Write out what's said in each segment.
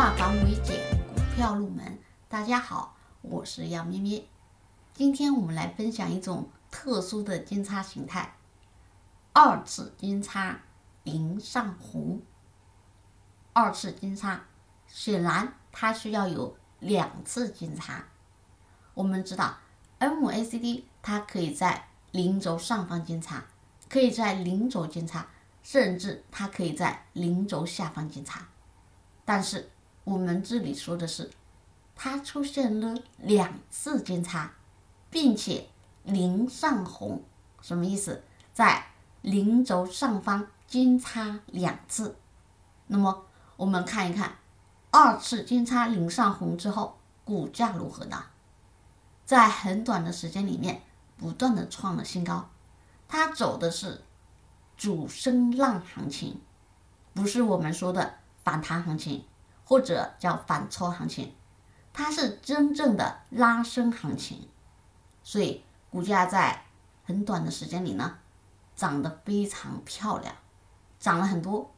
化繁为简，股票入门。大家好，我是杨咩咩。今天我们来分享一种特殊的金叉形态——二次金叉零上红。二次金叉，显然它需要有两次金叉。我们知道，MACD 它可以在零轴上方金叉，可以在零轴金叉，甚至它可以在零轴下方金叉。但是我们这里说的是，它出现了两次金叉，并且零上红，什么意思？在零轴上方金叉两次。那么我们看一看，二次金叉零上红之后，股价如何呢？在很短的时间里面，不断的创了新高。它走的是主升浪行情，不是我们说的。反弹行情，或者叫反抽行情，它是真正的拉升行情，所以股价在很短的时间里呢，涨得非常漂亮，涨了很多，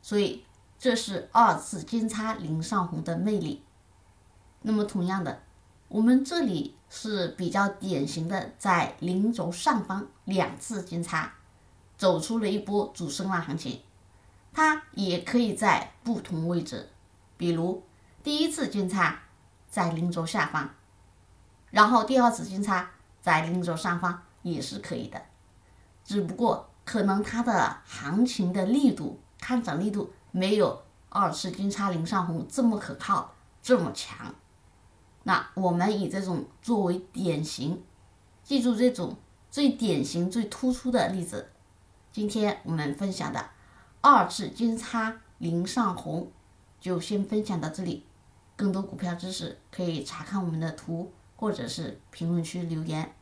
所以这是二次金叉零上红的魅力。那么同样的，我们这里是比较典型的，在零轴上方两次金叉，走出了一波主升浪行情。它也可以在不同位置，比如第一次金叉在零轴下方，然后第二次金叉在零轴上方也是可以的，只不过可能它的行情的力度看涨力度没有二次金叉零上红这么可靠这么强。那我们以这种作为典型，记住这种最典型最突出的例子，今天我们分享的。二次金叉零上红，就先分享到这里。更多股票知识可以查看我们的图，或者是评论区留言。